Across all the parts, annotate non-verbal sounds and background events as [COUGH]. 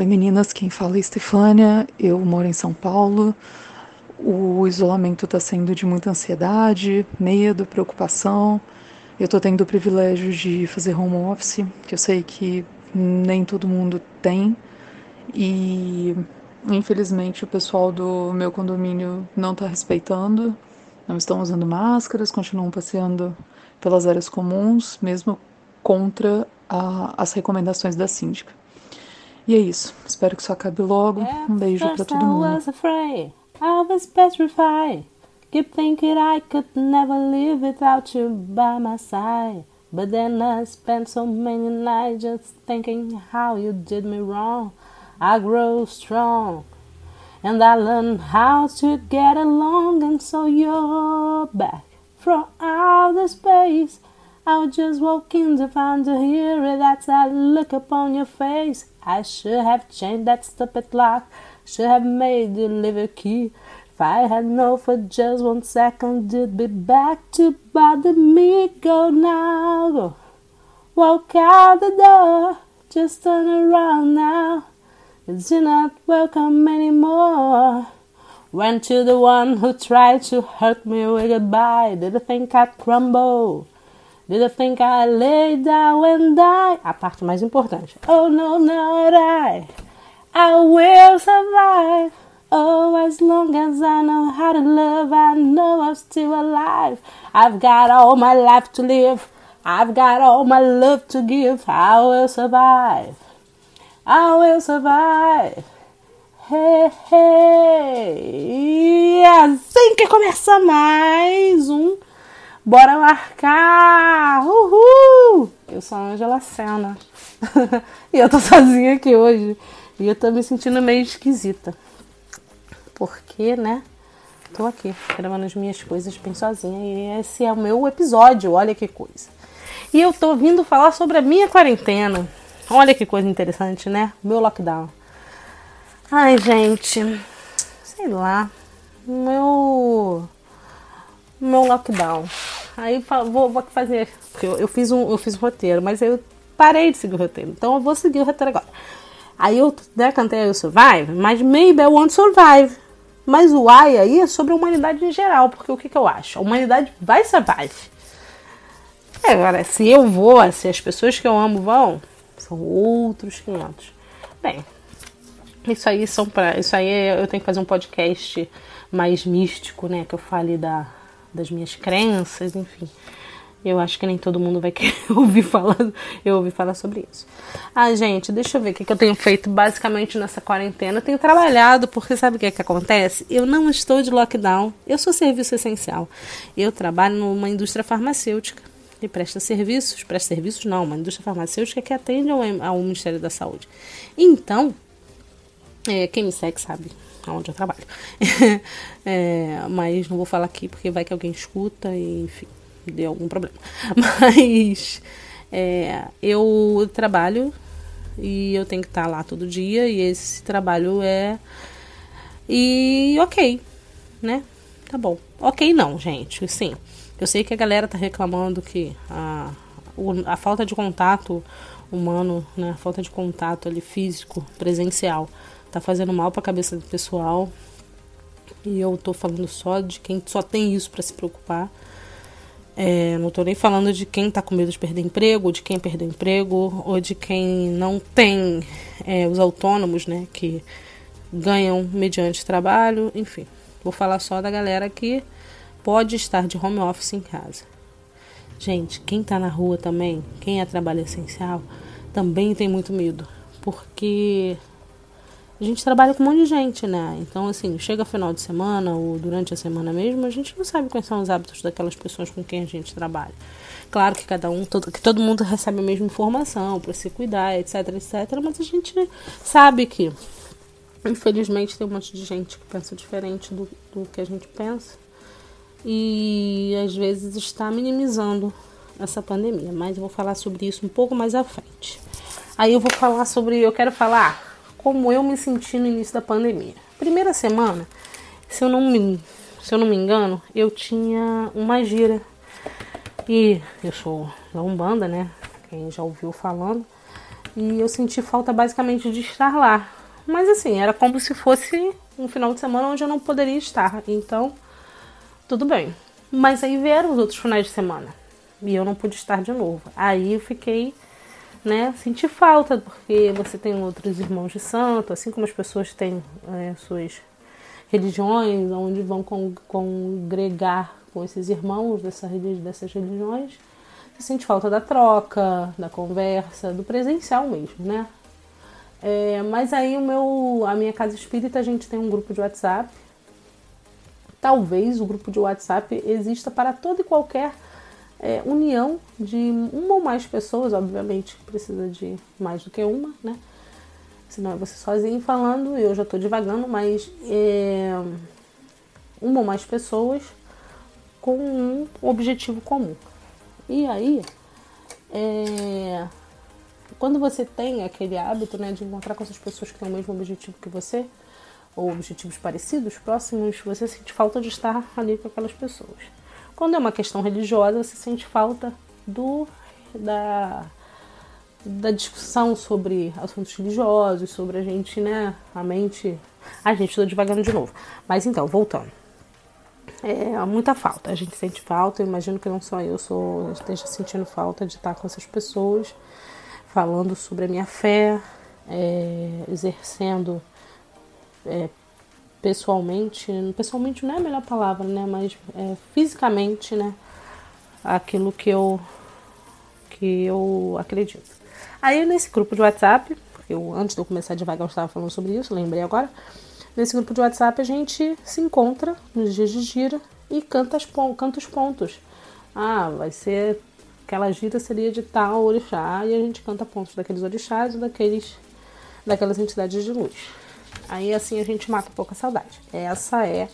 Oi meninas, quem fala é Estefânia, eu moro em São Paulo. O isolamento está sendo de muita ansiedade, medo, preocupação. Eu estou tendo o privilégio de fazer home office, que eu sei que nem todo mundo tem. E infelizmente o pessoal do meu condomínio não está respeitando, não estão usando máscaras, continuam passeando pelas áreas comuns, mesmo contra a, as recomendações da síndica. E é isso. Espero que isso acabe logo. Um beijo para todo mundo. I was petrified. Keep thinking I could never live without you by my side. But then I spent so many nights just thinking how you did me wrong. I grow strong. And I learned how to get along, and so you're back from outer space. I was just walking to find you here. That's that look upon your face. I should have changed that stupid lock. Should have made you leave a key. If I had known for just one second you'd be back to bother me, go now. Go. Walk out the door. Just turn around now. You're not welcome anymore. Went to the one who tried to hurt me with goodbye. Did you think I'd crumble? Did you think I'd lay down and die? A parte mais importante. Oh no, not I. I will survive. Oh, as long as I know how to love, I know I'm still alive. I've got all my life to live. I've got all my love to give. I will survive. I will survive. Hey, hey. E assim que começa mais um Bora marcar! Uhul! Eu sou a Angela Senna. [LAUGHS] e eu tô sozinha aqui hoje. E eu tô me sentindo meio esquisita. Porque, né? Tô aqui, gravando as minhas coisas bem sozinha. E esse é o meu episódio, olha que coisa. E eu tô vindo falar sobre a minha quarentena. Olha que coisa interessante, né? Meu lockdown. Ai, gente. Sei lá. Meu meu lockdown. Aí vou, vou fazer. Eu, eu, fiz um, eu fiz um roteiro, mas eu parei de seguir o roteiro. Então eu vou seguir o roteiro agora. Aí eu né, cantei o Survive, mas maybe I won't survive. Mas o I aí é sobre a humanidade em geral, porque o que, que eu acho? A humanidade vai survive. É, agora, se eu vou, se as pessoas que eu amo vão, são outros 500. Bem, isso aí são para, isso aí eu tenho que fazer um podcast mais místico, né, que eu fale da das minhas crenças, enfim. Eu acho que nem todo mundo vai querer [LAUGHS] ouvir falar, eu ouvir falar sobre isso. Ah, gente, deixa eu ver o que, eu tenho feito basicamente nessa quarentena. Eu tenho trabalhado, porque sabe o que, é que acontece? Eu não estou de lockdown, eu sou serviço essencial. Eu trabalho numa indústria farmacêutica e presta serviços, presta serviços não, uma indústria farmacêutica que atende ao, ao Ministério da Saúde. Então, é, quem me segue sabe onde eu trabalho. [LAUGHS] é, mas não vou falar aqui porque vai que alguém escuta e, enfim, deu algum problema. [LAUGHS] Mas é, eu trabalho e eu tenho que estar lá todo dia e esse trabalho é. E ok, né? Tá bom. Ok, não, gente. Sim. Eu sei que a galera tá reclamando que a, a falta de contato humano, né? A falta de contato ali físico, presencial tá fazendo mal para a cabeça do pessoal. E eu tô falando só de quem só tem isso para se preocupar. É, não tô nem falando de quem tá com medo de perder emprego, de quem perdeu emprego, ou de quem não tem é, os autônomos, né, que ganham mediante trabalho, enfim. Vou falar só da galera que pode estar de home office em casa. Gente, quem tá na rua também, quem é trabalho essencial, também tem muito medo, porque a gente trabalha com um monte de gente, né? Então, assim, chega final de semana ou durante a semana mesmo, a gente não sabe quais são os hábitos daquelas pessoas com quem a gente trabalha. Claro que cada um, todo, que todo mundo recebe a mesma informação para se cuidar, etc, etc, mas a gente sabe que, infelizmente, tem um monte de gente que pensa diferente do, do que a gente pensa e às vezes está minimizando essa pandemia. Mas eu vou falar sobre isso um pouco mais à frente. Aí eu vou falar sobre, eu quero falar como eu me senti no início da pandemia. Primeira semana, se eu não me, se eu não me engano, eu tinha uma gira. E eu sou da Umbanda, né? Quem já ouviu falando. E eu senti falta basicamente de estar lá. Mas assim, era como se fosse um final de semana onde eu não poderia estar. Então, tudo bem. Mas aí vieram os outros finais de semana. E eu não pude estar de novo. Aí eu fiquei, né, senti falta, porque você tem outros irmãos de santo, assim como as pessoas têm é, suas religiões, onde vão congregar com esses irmãos dessa, dessas religiões. Você sente falta da troca, da conversa, do presencial mesmo, né? É, mas aí o meu, a minha casa espírita, a gente tem um grupo de WhatsApp. Talvez o grupo de WhatsApp exista para toda e qualquer é, união de uma ou mais pessoas, obviamente precisa de mais do que uma, né? Senão é você sozinho falando, eu já estou divagando, mas é, uma ou mais pessoas com um objetivo comum. E aí, é, quando você tem aquele hábito né, de encontrar com essas pessoas que têm o mesmo objetivo que você, ou objetivos parecidos, próximos, você sente falta de estar ali com aquelas pessoas. Quando é uma questão religiosa, você sente falta do da, da discussão sobre assuntos religiosos, sobre a gente, né, a mente... A gente, estou devagando de novo. Mas então, voltando. É muita falta, a gente sente falta, eu imagino que não só eu sou, esteja sentindo falta de estar com essas pessoas falando sobre a minha fé, é, exercendo é, pessoalmente, pessoalmente não é a melhor palavra, né, mas é, fisicamente, né, aquilo que eu que eu acredito. Aí nesse grupo de WhatsApp, eu antes de eu começar devagar eu estava falando sobre isso, lembrei agora. Nesse grupo de WhatsApp a gente se encontra nos dias de gira e canta, as, canta os pontos. Ah, vai ser aquela gira seria de tal orixá e a gente canta pontos daqueles orixás ou daqueles, daquelas entidades de luz. Aí assim a gente mata um pouco a saudade. Essa é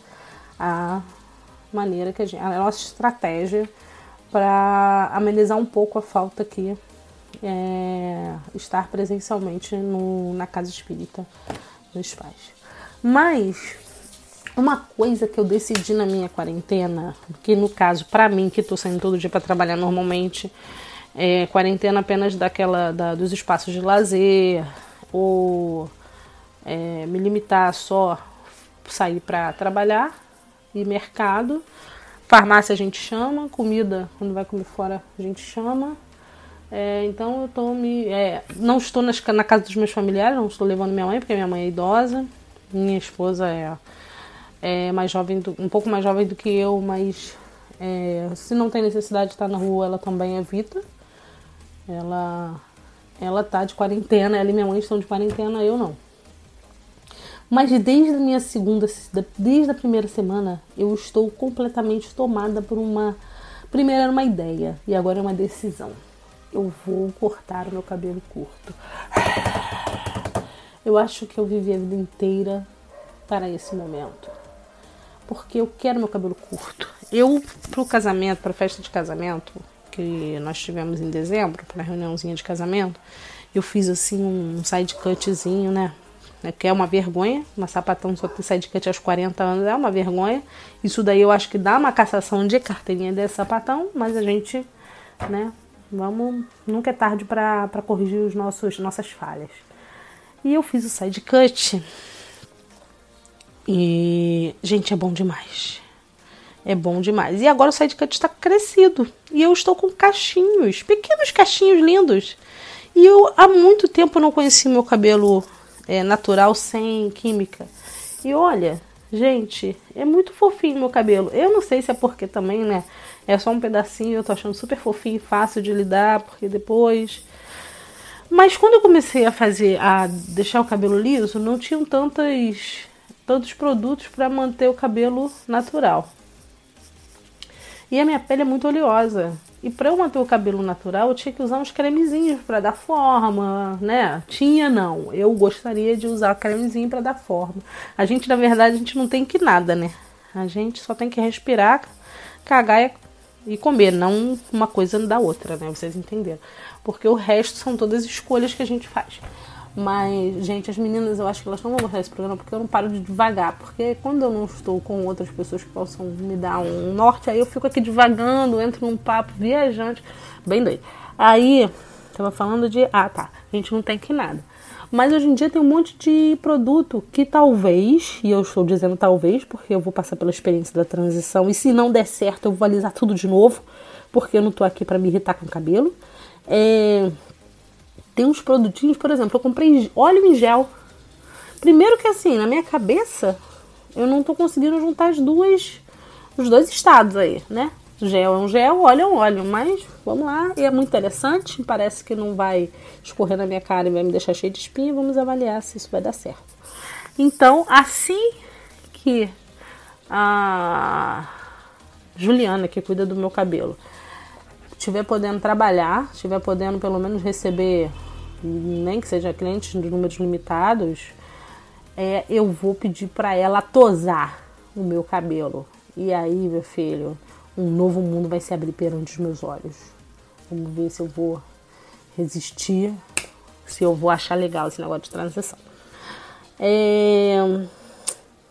a maneira que a gente, a nossa estratégia para amenizar um pouco a falta aqui é, estar presencialmente no, na casa espírita dos pais. Mas uma coisa que eu decidi na minha quarentena, que no caso, para mim, que estou saindo todo dia para trabalhar normalmente, é quarentena apenas daquela da, dos espaços de lazer, ou é, me limitar só sair para trabalhar e mercado. Farmácia a gente chama, comida, quando vai comer fora, a gente chama. É, então eu tô me. É, não estou nas, na casa dos meus familiares, não estou levando minha mãe, porque minha mãe é idosa. Minha esposa é é mais jovem, do, um pouco mais jovem do que eu, mas é, se não tem necessidade de estar na rua, ela também evita. Ela, ela tá de quarentena, ela e minha mãe estão de quarentena, eu não. Mas desde a minha segunda, desde a primeira semana, eu estou completamente tomada por uma. Primeiro era uma ideia e agora é uma decisão. Eu vou cortar o meu cabelo curto. Eu acho que eu vivi a vida inteira para esse momento porque eu quero meu cabelo curto. Eu, pro casamento, pra festa de casamento, que nós tivemos em dezembro, pra reuniãozinha de casamento, eu fiz assim um side cutzinho, né? É que é uma vergonha, uma sapatão só ter side cut aos 40 anos é uma vergonha. Isso daí eu acho que dá uma cassação de carteirinha desse sapatão, mas a gente, né, vamos, nunca é tarde para corrigir os nossos nossas falhas. E eu fiz o side cut e, gente, é bom demais. É bom demais. E agora o sidecut está crescido. E eu estou com cachinhos, pequenos cachinhos lindos. E eu há muito tempo não conheci meu cabelo é, natural sem química. E olha, gente, é muito fofinho meu cabelo. Eu não sei se é porque também, né? É só um pedacinho, eu tô achando super fofinho fácil de lidar, porque depois. Mas quando eu comecei a fazer, a deixar o cabelo liso, não tinham tantas todos os produtos para manter o cabelo natural. E a minha pele é muito oleosa. E para eu manter o cabelo natural, eu tinha que usar uns cremezinhos para dar forma, né? Tinha não. Eu gostaria de usar cremezinho para dar forma. A gente, na verdade, a gente não tem que nada, né? A gente só tem que respirar, cagar e comer, não uma coisa da outra, né? Vocês entenderam? Porque o resto são todas escolhas que a gente faz. Mas, gente, as meninas, eu acho que elas não vão gostar desse programa porque eu não paro de devagar. Porque quando eu não estou com outras pessoas que possam me dar um norte, aí eu fico aqui devagando, entro num papo viajante, bem doido. Aí, Tava falando de. Ah, tá. A gente não tem que nada. Mas hoje em dia tem um monte de produto que talvez, e eu estou dizendo talvez, porque eu vou passar pela experiência da transição, e se não der certo, eu vou alisar tudo de novo, porque eu não tô aqui para me irritar com o cabelo. É, tem uns produtinhos, por exemplo, eu comprei óleo em gel. Primeiro que assim, na minha cabeça, eu não tô conseguindo juntar as duas, os dois estados aí, né? Gel é um gel, óleo é um óleo, mas vamos lá, e é muito interessante, parece que não vai escorrer na minha cara e vai me deixar cheio de espinha, vamos avaliar se isso vai dar certo. Então, assim que a Juliana, que cuida do meu cabelo, estiver podendo trabalhar, estiver podendo pelo menos receber, nem que seja clientes de números limitados, é, eu vou pedir para ela tosar o meu cabelo. E aí, meu filho, um novo mundo vai se abrir perante os meus olhos. Vamos ver se eu vou resistir, se eu vou achar legal esse negócio de transição. É...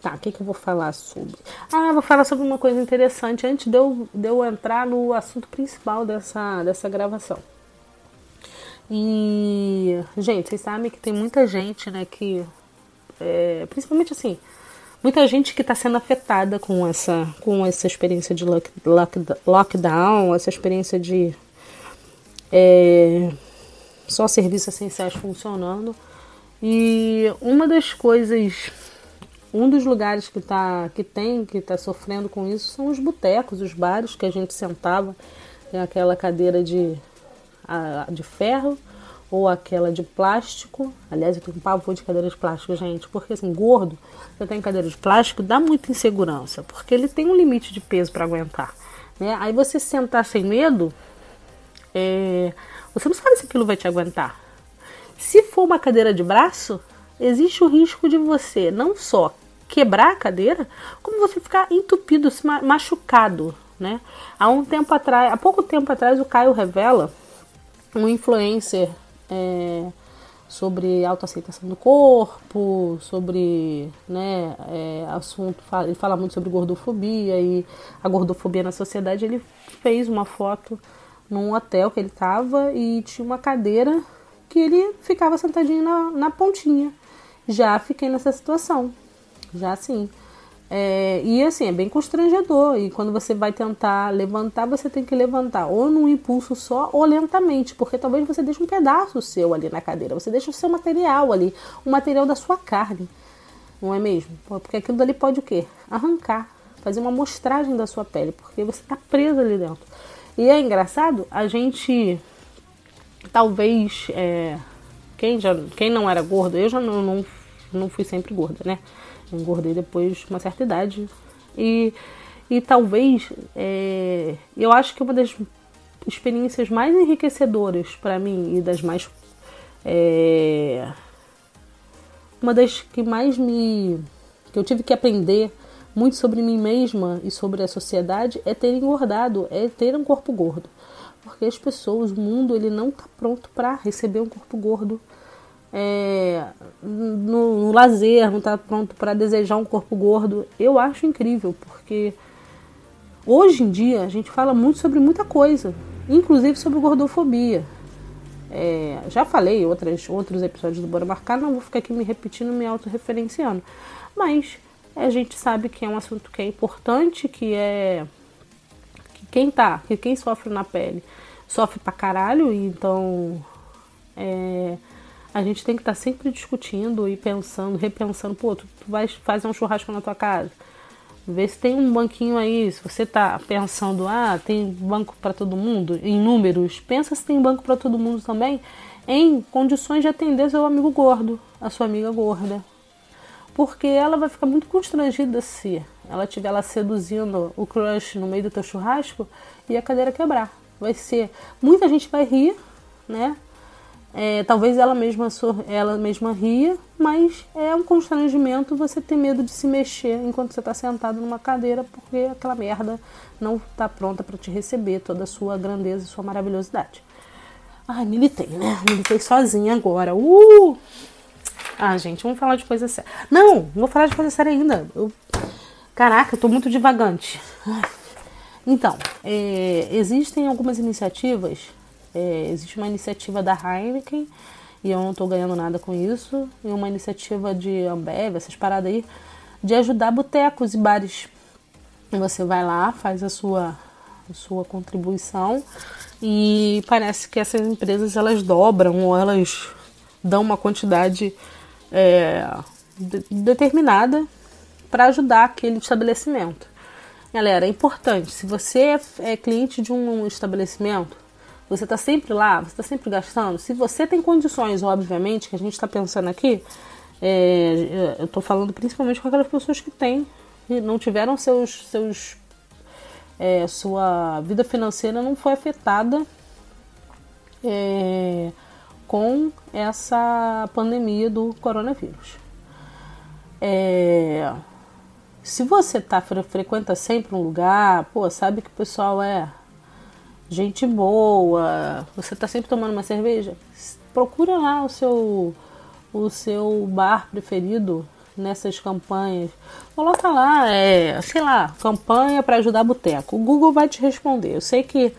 Tá, o que, que eu vou falar sobre? Ah, vou falar sobre uma coisa interessante antes de eu, de eu entrar no assunto principal dessa, dessa gravação. E, gente, vocês sabem que tem muita gente, né, que. É, principalmente assim, muita gente que está sendo afetada com essa, com essa experiência de lock, lock, lockdown, essa experiência de é, só serviços essenciais funcionando. E uma das coisas um dos lugares que, tá, que tem, que está sofrendo com isso, são os botecos, os bares que a gente sentava, tem aquela cadeira de, a, de ferro ou aquela de plástico. Aliás, eu tenho um pavor de cadeira de plástico, gente, porque assim, gordo, você tem cadeira de plástico, dá muita insegurança, porque ele tem um limite de peso para aguentar. Né? Aí você sentar sem medo, é, você não sabe se aquilo vai te aguentar. Se for uma cadeira de braço, existe o risco de você não só quebrar a cadeira, como você ficar entupido, machucado, né? Há um tempo atrás, há pouco tempo atrás, o Caio revela um influencer é, sobre autoaceitação do corpo, sobre, né, é, assunto, ele fala muito sobre gordofobia e a gordofobia na sociedade. Ele fez uma foto num hotel que ele estava e tinha uma cadeira que ele ficava sentadinho na, na pontinha. Já fiquei nessa situação já sim. É, e assim, é bem constrangedor. E quando você vai tentar levantar, você tem que levantar ou num impulso só ou lentamente, porque talvez você deixe um pedaço seu ali na cadeira, você deixa o seu material ali, o material da sua carne, não é mesmo? Porque aquilo dali pode o quê? Arrancar, fazer uma amostragem da sua pele, porque você está preso ali dentro. E é engraçado, a gente talvez. É, quem, já, quem não era gordo, eu já não, não, não fui sempre gorda, né? Engordei depois de uma certa idade. E, e talvez, é, eu acho que uma das experiências mais enriquecedoras para mim e das mais. É, uma das que mais me. que eu tive que aprender muito sobre mim mesma e sobre a sociedade é ter engordado, é ter um corpo gordo. Porque as pessoas, o mundo, ele não está pronto para receber um corpo gordo é, no, no, lazer, não está pronto para desejar um corpo gordo. Eu acho incrível, porque hoje em dia a gente fala muito sobre muita coisa, inclusive sobre gordofobia. É, já falei em outros, outros episódios do Bora Marcar, não vou ficar aqui me repetindo, me autorreferenciando. Mas a gente sabe que é um assunto que é importante, que é. que quem tá, que quem sofre na pele sofre pra caralho, então. É, a gente tem que estar tá sempre discutindo e pensando, repensando, pô, tu, tu vai fazer um churrasco na tua casa. Vê se tem um banquinho aí, se você está pensando, ah, tem banco para todo mundo, em números, pensa se tem banco para todo mundo também, em condições de atender seu amigo gordo, a sua amiga gorda. Porque ela vai ficar muito constrangida se ela estiver lá seduzindo o crush no meio do teu churrasco e a cadeira quebrar. Vai ser. Muita gente vai rir, né? É, talvez ela mesma, ela mesma ria, mas é um constrangimento você ter medo de se mexer enquanto você está sentado numa cadeira, porque aquela merda não está pronta para te receber toda a sua grandeza e sua maravilhosidade. Ai, militei, né? Militei sozinha agora. Uh! Ah, gente, vamos falar de coisa séria. Não, não vou falar de coisa séria ainda. Eu... Caraca, eu tô muito divagante. Então, é, existem algumas iniciativas É, existe uma iniciativa da Heineken e eu não estou ganhando nada com isso, e uma iniciativa de Ambev, essas paradas aí, de ajudar botecos e bares. Você vai lá, faz a sua, a sua contribuição e parece que essas empresas elas dobram ou elas dão uma quantidade é, de, determinada para ajudar aquele estabelecimento. Galera, é importante, se você é cliente de um estabelecimento, você está sempre lá, você está sempre gastando. Se você tem condições, obviamente, que a gente está pensando aqui, é, eu estou falando principalmente com aquelas pessoas que têm, que não tiveram seus, seus é, sua vida financeira não foi afetada é, com essa pandemia do coronavírus. É, se você tá frequenta sempre um lugar, pô, sabe que o pessoal é gente boa, você tá sempre tomando uma cerveja, procura lá o seu o seu bar preferido nessas campanhas. Coloca lá, é, sei lá, campanha para ajudar boteco. O Google vai te responder. Eu sei que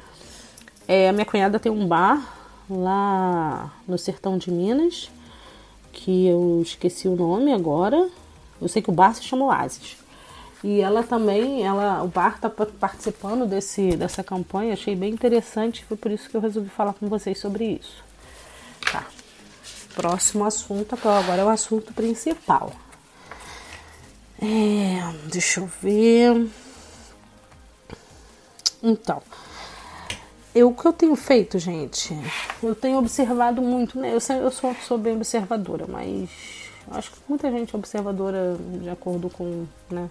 é, a minha cunhada tem um bar lá no sertão de Minas, que eu esqueci o nome agora. Eu sei que o bar se chama Oasis. E ela também, ela, o bar está participando desse, dessa campanha, achei bem interessante, foi por isso que eu resolvi falar com vocês sobre isso. Tá. Próximo assunto, agora é o assunto principal. É, deixa eu ver. Então, eu, o que eu tenho feito, gente? Eu tenho observado muito, né? Eu, eu sou, sou bem observadora, mas acho que muita gente observadora de acordo com, né,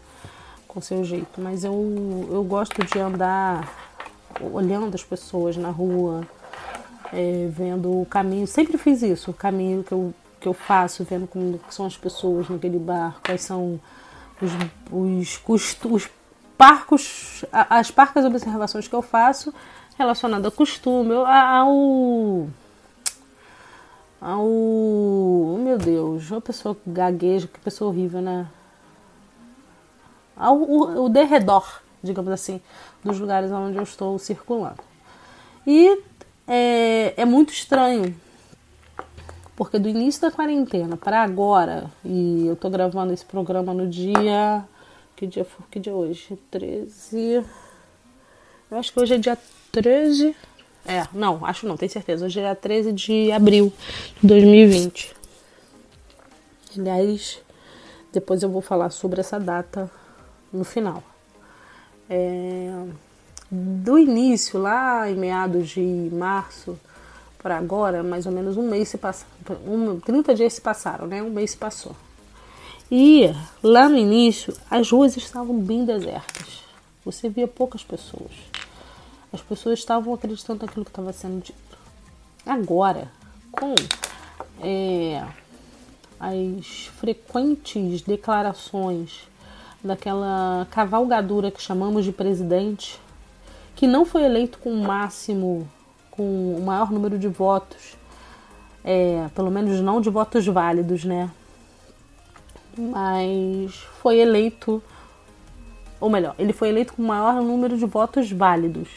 com seu jeito. Mas eu, eu gosto de andar olhando as pessoas na rua, é, vendo o caminho. Sempre fiz isso, o caminho que eu, que eu faço, vendo como são as pessoas naquele bar, quais são os, os, os parcos, as parcas observações que eu faço relacionado ao costume, ao. Ao. Oh, meu Deus, uma pessoa gagueja, que pessoa horrível, né? Ao o, o derredor, digamos assim, dos lugares onde eu estou circulando. E é, é muito estranho, porque do início da quarentena para agora, e eu tô gravando esse programa no dia. Que dia foi? Que dia é hoje? 13. Eu acho que hoje é dia 13. É, não, acho não, tenho certeza. Hoje é dia 13 de abril de 2020. Aliás, depois eu vou falar sobre essa data no final. É, do início, lá em meados de março para agora, mais ou menos um mês se passou, um, 30 dias se passaram, né? Um mês se passou. E lá no início, as ruas estavam bem desertas. Você via poucas pessoas. As pessoas estavam acreditando naquilo que estava sendo dito. Agora, com é, as frequentes declarações daquela cavalgadura que chamamos de presidente, que não foi eleito com o máximo, com o maior número de votos, é, pelo menos não de votos válidos, né? Mas foi eleito, ou melhor, ele foi eleito com o maior número de votos válidos,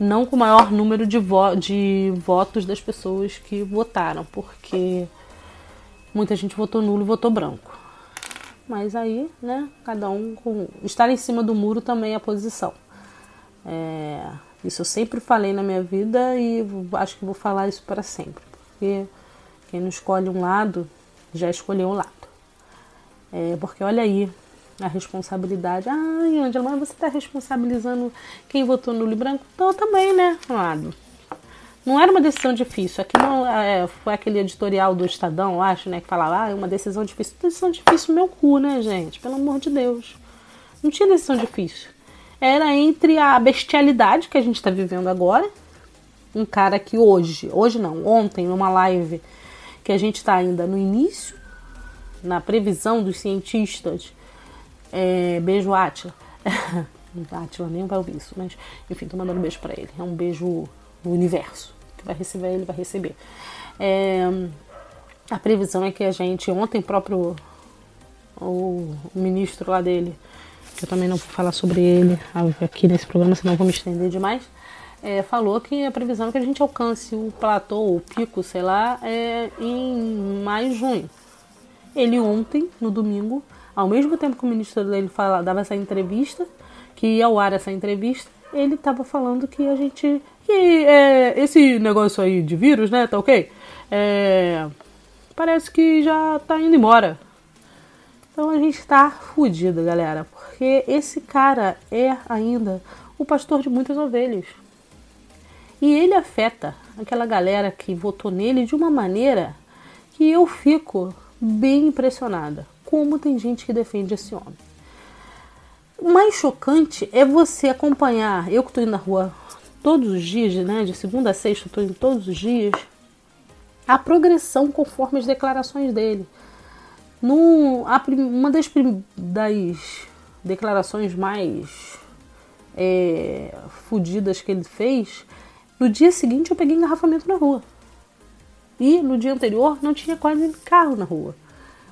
não com o maior número de, vo de votos das pessoas que votaram, porque muita gente votou nulo e votou branco. Mas aí, né, cada um com. Estar em cima do muro também é a posição. É, isso eu sempre falei na minha vida e acho que vou falar isso para sempre, porque quem não escolhe um lado já escolheu um lado. É, porque olha aí a responsabilidade. Ai, Angela, mas você está responsabilizando quem votou no branco? Então também, né, lado. Não era uma decisão difícil. Aqui não é, foi aquele editorial do Estadão, acho, né, que falava, ah, é uma decisão difícil. Decisão difícil meu cu, né, gente? Pelo amor de Deus. Não tinha decisão difícil era entre a bestialidade que a gente está vivendo agora, um cara que hoje, hoje não, ontem, numa live que a gente está ainda no início, na previsão dos cientistas, é, beijo Atila. Atila [LAUGHS] nem vai ouvir isso, mas enfim, tô mandando um beijo para ele. É um beijo do universo. Que vai receber, ele vai receber. É, a previsão é que a gente, ontem próprio o ministro lá dele eu também não vou falar sobre ele aqui nesse programa, senão vou me estender demais. é, falou que a previsão é que a gente alcance o platô, o pico, sei lá, é, em maio, junho. Ele ontem, no domingo, ao mesmo tempo que o ministro dele fala, dava essa entrevista, que ia ao ar essa entrevista, ele estava falando que a gente. que é, esse negócio aí de vírus, né, tá ok? É, parece que já tá indo embora. Então a gente tá fudido, galera, porque esse cara é ainda o pastor de muitas ovelhas. E ele afeta aquela galera que votou nele de uma maneira que eu fico bem impressionada. Como tem gente que defende esse homem. O mais chocante é você acompanhar. Eu que estou indo na rua todos os dias, né? De segunda a sexta, estou indo todos os dias. A progressão conforme as declarações dele. No, a, uma das, das declarações mais é, fudidas que ele fez no dia seguinte eu peguei engarrafamento na rua. E no dia anterior não tinha quase carro na rua.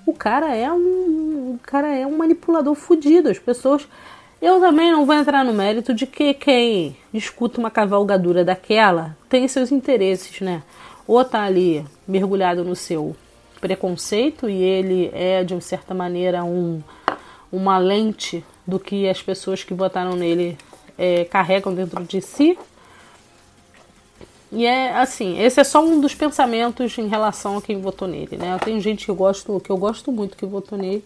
O cara é um, o cara é um manipulador fudido. As pessoas eu também não vou entrar no mérito de que quem escuta uma cavalgadura daquela tem seus interesses, né? Ou tá ali mergulhado no seu preconceito e ele é de certa maneira um, uma lente do que as pessoas que votaram nele é, carregam dentro de si, e é assim, esse é só um dos pensamentos em relação a quem votou nele, né? Eu tenho gente que eu gosto, que eu gosto muito que votou nele,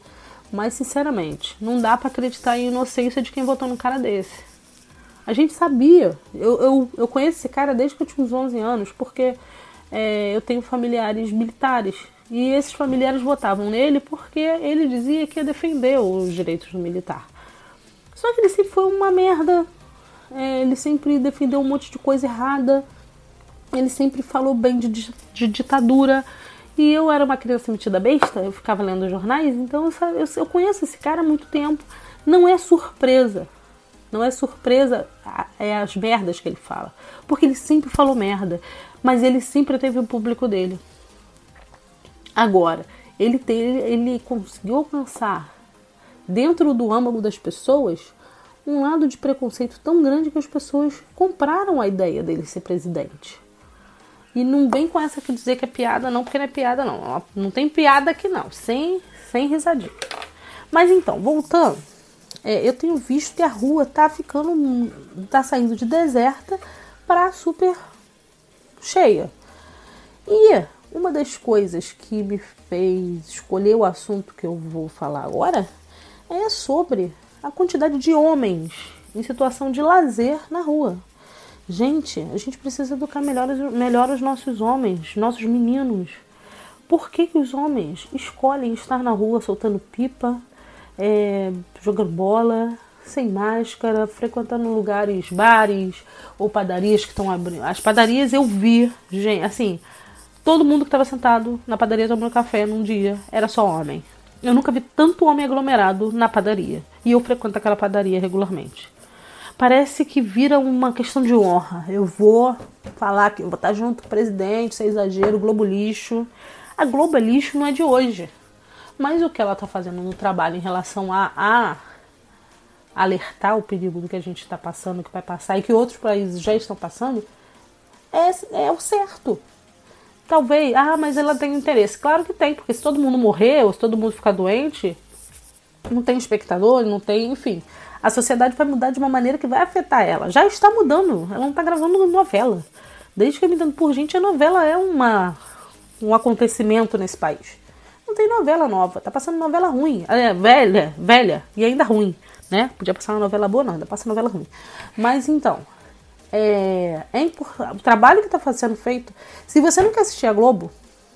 mas sinceramente, não dá para acreditar em inocência de quem votou num cara desse. A gente sabia, eu, eu, eu conheço esse cara desde que eu tinha uns 11 anos, porque é, eu tenho familiares militares. E esses familiares votavam nele porque ele dizia que ia defender os direitos do militar. Só que ele sempre foi uma merda. É, ele sempre defendeu um monte de coisa errada ele sempre falou bem de, de, ditadura. E eu era uma criança metida besta, eu ficava lendo jornais, então eu, eu, eu conheço esse cara há muito tempo. Não é surpresa. Não é surpresa é as merdas que ele fala. Porque ele sempre falou merda. Mas ele sempre teve o público dele. Agora, ele, te, ele conseguiu alcançar dentro do âmago das pessoas um lado de preconceito tão grande que as pessoas compraram a ideia dele ser presidente. E não vem com essa que dizer que é piada, não, porque não é piada, não. Não tem piada aqui, não. Sem, sem risadinha. Mas então, voltando. É, eu tenho visto que a rua tá ficando. tá saindo de deserta para super cheia. E uma das coisas que me fez escolher o assunto que eu vou falar agora é sobre a quantidade de homens em situação de lazer na rua. Gente, a gente precisa educar melhor, melhor os nossos homens, nossos meninos. Por que, que os homens escolhem estar na rua soltando pipa, é, jogando bola, sem máscara, frequentando lugares, bares ou padarias que estão abrindo? As padarias eu vi, gente, assim, todo mundo que estava sentado na padaria tomando café num dia era só homem. Eu nunca vi tanto homem aglomerado na padaria. E eu frequento aquela padaria regularmente parece que vira uma questão de honra. Eu vou falar que eu vou estar junto com o presidente, sem exagero, Globo lixo. A Globo é lixo não é de hoje. Mas o que ela está fazendo no trabalho em relação a, a alertar o perigo do que a gente está passando, que vai passar e que outros países já estão passando, é, é o certo. Talvez, ah, mas ela tem interesse. Claro que tem, porque se todo mundo morrer ou se todo mundo ficar doente, não tem espectador, não tem, enfim a sociedade vai mudar de uma maneira que vai afetar ela. Já está mudando, ela não está gravando novela. Desde que eu me dando por gente, a novela é uma, um acontecimento nesse país. Não tem novela nova, tá passando novela ruim, é, velha, velha e ainda ruim, né? Podia passar uma novela boa, não, ainda passa novela ruim. Mas então, é, é o trabalho que está sendo feito. Se você não quer assistir a Globo,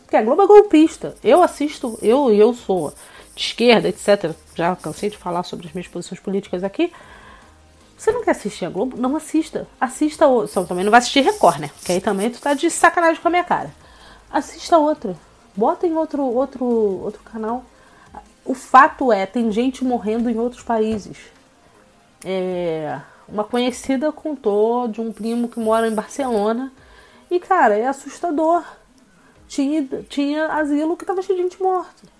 porque a Globo é golpista, eu assisto, eu eu sou de esquerda, etc. Já cansei de falar sobre as minhas posições políticas aqui. Você não quer assistir a Globo? Não assista. Assista outra. Só também não vai assistir Record, né? Porque aí também tu tá de sacanagem com a minha cara. Assista outra. Bota em outro, outro, outro canal. O fato é, tem gente morrendo em outros países. É, uma conhecida contou de um primo que mora em Barcelona. E, cara, é assustador. Tinha, tinha asilo que tava cheio de gente morta.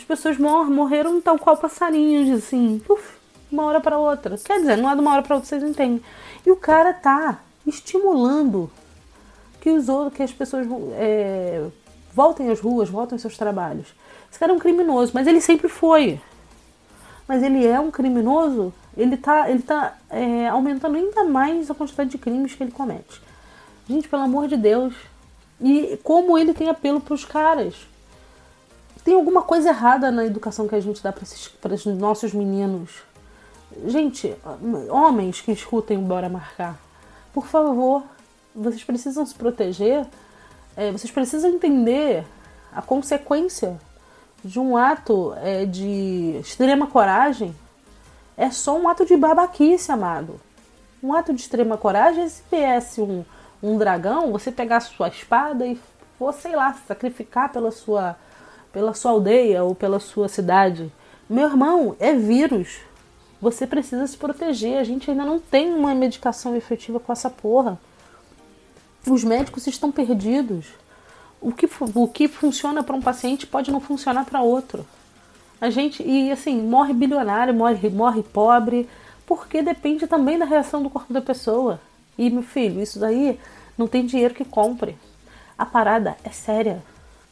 As pessoas mor morreram tal qual passarinhos, assim. Uf, uma hora para outra. Quer dizer, não é de uma hora para outra, vocês entendem. E o cara tá estimulando que os outros, que as pessoas é, voltem às ruas, voltem aos seus trabalhos. Esse cara é um criminoso, mas ele sempre foi. Mas ele é um criminoso, ele tá, ele tá é, aumentando ainda mais a quantidade de crimes que ele comete. Gente, pelo amor de Deus. E como ele tem apelo para os caras. Tem alguma coisa errada na educação que a gente dá para os nossos meninos. Gente, homens que escutem o Bora Marcar, por favor, vocês precisam se proteger, é, vocês precisam entender a consequência de um ato é, de extrema coragem. É só um ato de babaquice, amado. Um ato de extrema coragem é se viesse um, um dragão, você pegar a sua espada e for, sei lá, sacrificar pela sua, pela sua aldeia ou pela sua cidade. Meu irmão, é vírus. Você precisa se proteger. A gente ainda não tem uma medicação efetiva com essa porra. Os médicos estão perdidos. O que, o que funciona para um paciente pode não funcionar para outro. A gente, e assim, morre bilionário, morre, morre pobre, porque depende também da reação do corpo da pessoa. E, meu filho, isso daí não tem dinheiro que compre. A parada é séria.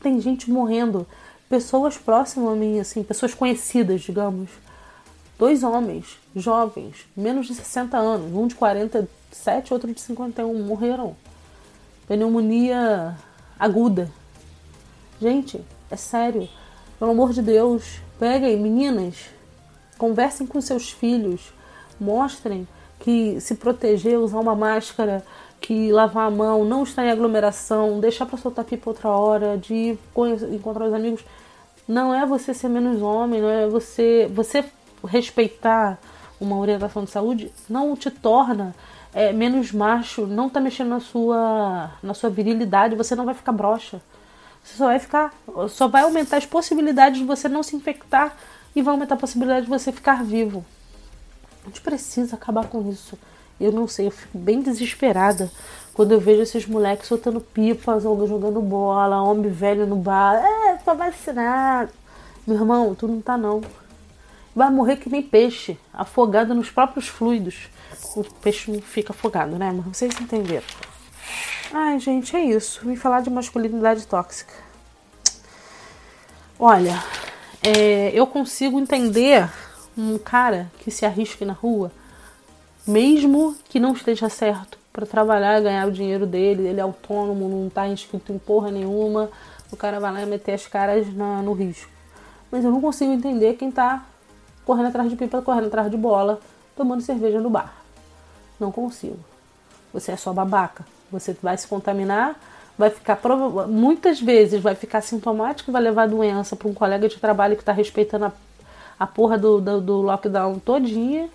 Tem gente morrendo. Pessoas próximas a mim, assim, pessoas conhecidas, digamos. Dois homens, jovens, menos de 60 anos, um de 47, outro de 51, morreram. Pneumonia aguda. Gente, é sério. Pelo amor de Deus, peguem, meninas, conversem com seus filhos, mostrem que se proteger, usar uma máscara, que lavar a mão, não estar em aglomeração, deixar para soltar pipa outra hora, de encontrar os amigos, não é você ser menos homem, não é você você respeitar uma orientação de saúde não te torna é, menos macho, não tá mexendo na sua na sua virilidade, você não vai ficar broxa. Você só vai ficar, só vai aumentar as possibilidades de você não se infectar e vai aumentar a possibilidade de você ficar vivo. A gente precisa acabar com isso. Eu não sei, eu fico bem desesperada quando eu vejo esses moleques soltando pipas jogando bola, homem velho no bar. É, tô vacinado. Meu irmão, tu não tá não. Vai morrer que nem peixe, afogado nos próprios fluidos. O peixe não fica afogado, né? Mas vocês entenderam. Ai, gente, é isso. Vim falar de masculinidade tóxica. Olha, é, eu consigo entender um cara que se arrisque na rua, mesmo que não esteja certo para trabalhar, ganhar o dinheiro dele, ele é autônomo, não está inscrito em porra nenhuma, o cara vai lá e meter as caras na, no risco. Mas eu não consigo entender quem está correndo atrás de pipa, correndo atrás de bola, tomando cerveja no bar. Não consigo. Você é só babaca. Você vai se contaminar, vai ficar muitas vezes vai ficar sintomático, vai levar doença para um colega de trabalho que está respeitando a a porra do, do, do lockdown todinha,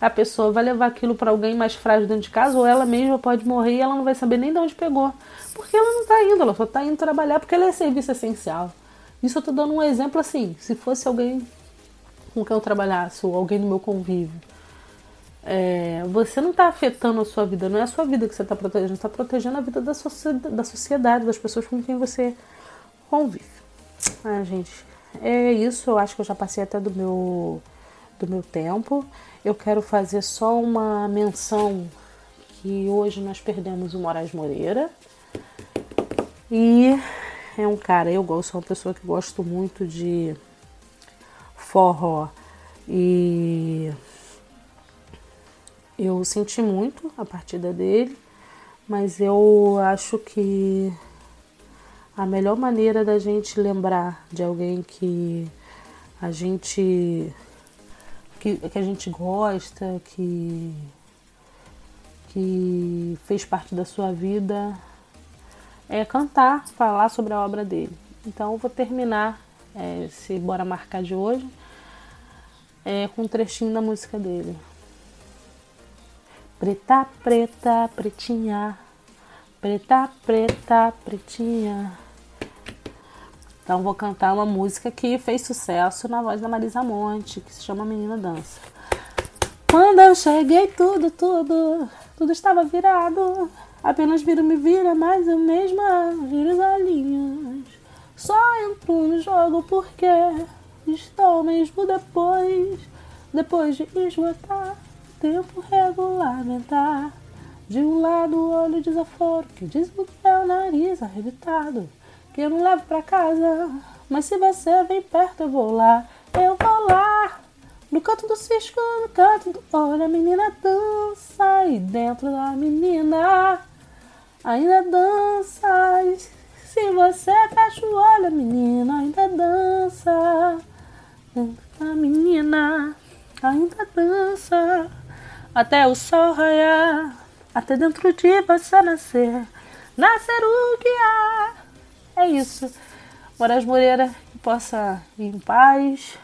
a pessoa vai levar aquilo para alguém mais frágil dentro de casa, ou ela mesma pode morrer e ela não vai saber nem de onde pegou. Porque ela não está indo, ela só está indo trabalhar porque ela é serviço essencial. Isso eu tô dando um exemplo assim, se fosse alguém com quem eu trabalhasse, ou alguém do meu convívio. É, você não está afetando a sua vida, não é a sua vida que você está protegendo, você está protegendo a vida da, da sociedade, das pessoas com quem você convive. Ah, gente, é isso, eu acho que eu já passei até do meu, do meu tempo. Eu quero fazer só uma menção que hoje nós perdemos o Moraes Moreira. E é um cara, eu gosto, sou uma pessoa que gosto muito de forró. E eu senti muito a partida dele, mas eu acho que a melhor maneira da gente lembrar de alguém que a gente que, que a gente gosta, que que fez parte da sua vida é cantar, falar sobre a obra dele. Então eu vou terminar é, esse Bora Marcar de hoje é, com um trechinho da música dele. Preta, preta, pretinha, preta, preta, pretinha. Então vou cantar uma música que fez sucesso na voz da Marisa Monte, que se chama Menina Dança. Quando eu cheguei, tudo, tudo, tudo estava virado. Apenas viro, me vira, mas eu mesma viro os olhinhos. Só entro no jogo porque estou mesmo depois Depois de esgotar, tempo regulamentar. De um lado o olho desaforo, que diz o teu nariz arrebitado, que eu não levo pra casa. Mas se você vem perto, eu vou lá, eu vou lá. No canto do cisco, no canto do olho, a menina dança. E dentro da menina ainda dança. E se você fecha o olho, a menina ainda dança. Dentro da menina ainda dança. Até o sol raiar até dentro de você nascer, nascer o que há. É isso. Moraes Moreira que possa ir em paz.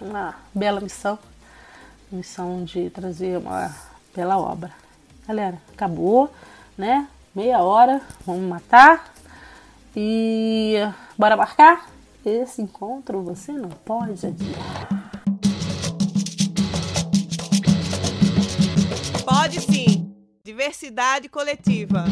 Uma bela missão. Missão de trazer uma bela obra. Galera, acabou, né? Meia hora, vamos matar. E bora marcar? Esse encontro você não pode adiar. Pode sim. Diversidade coletiva.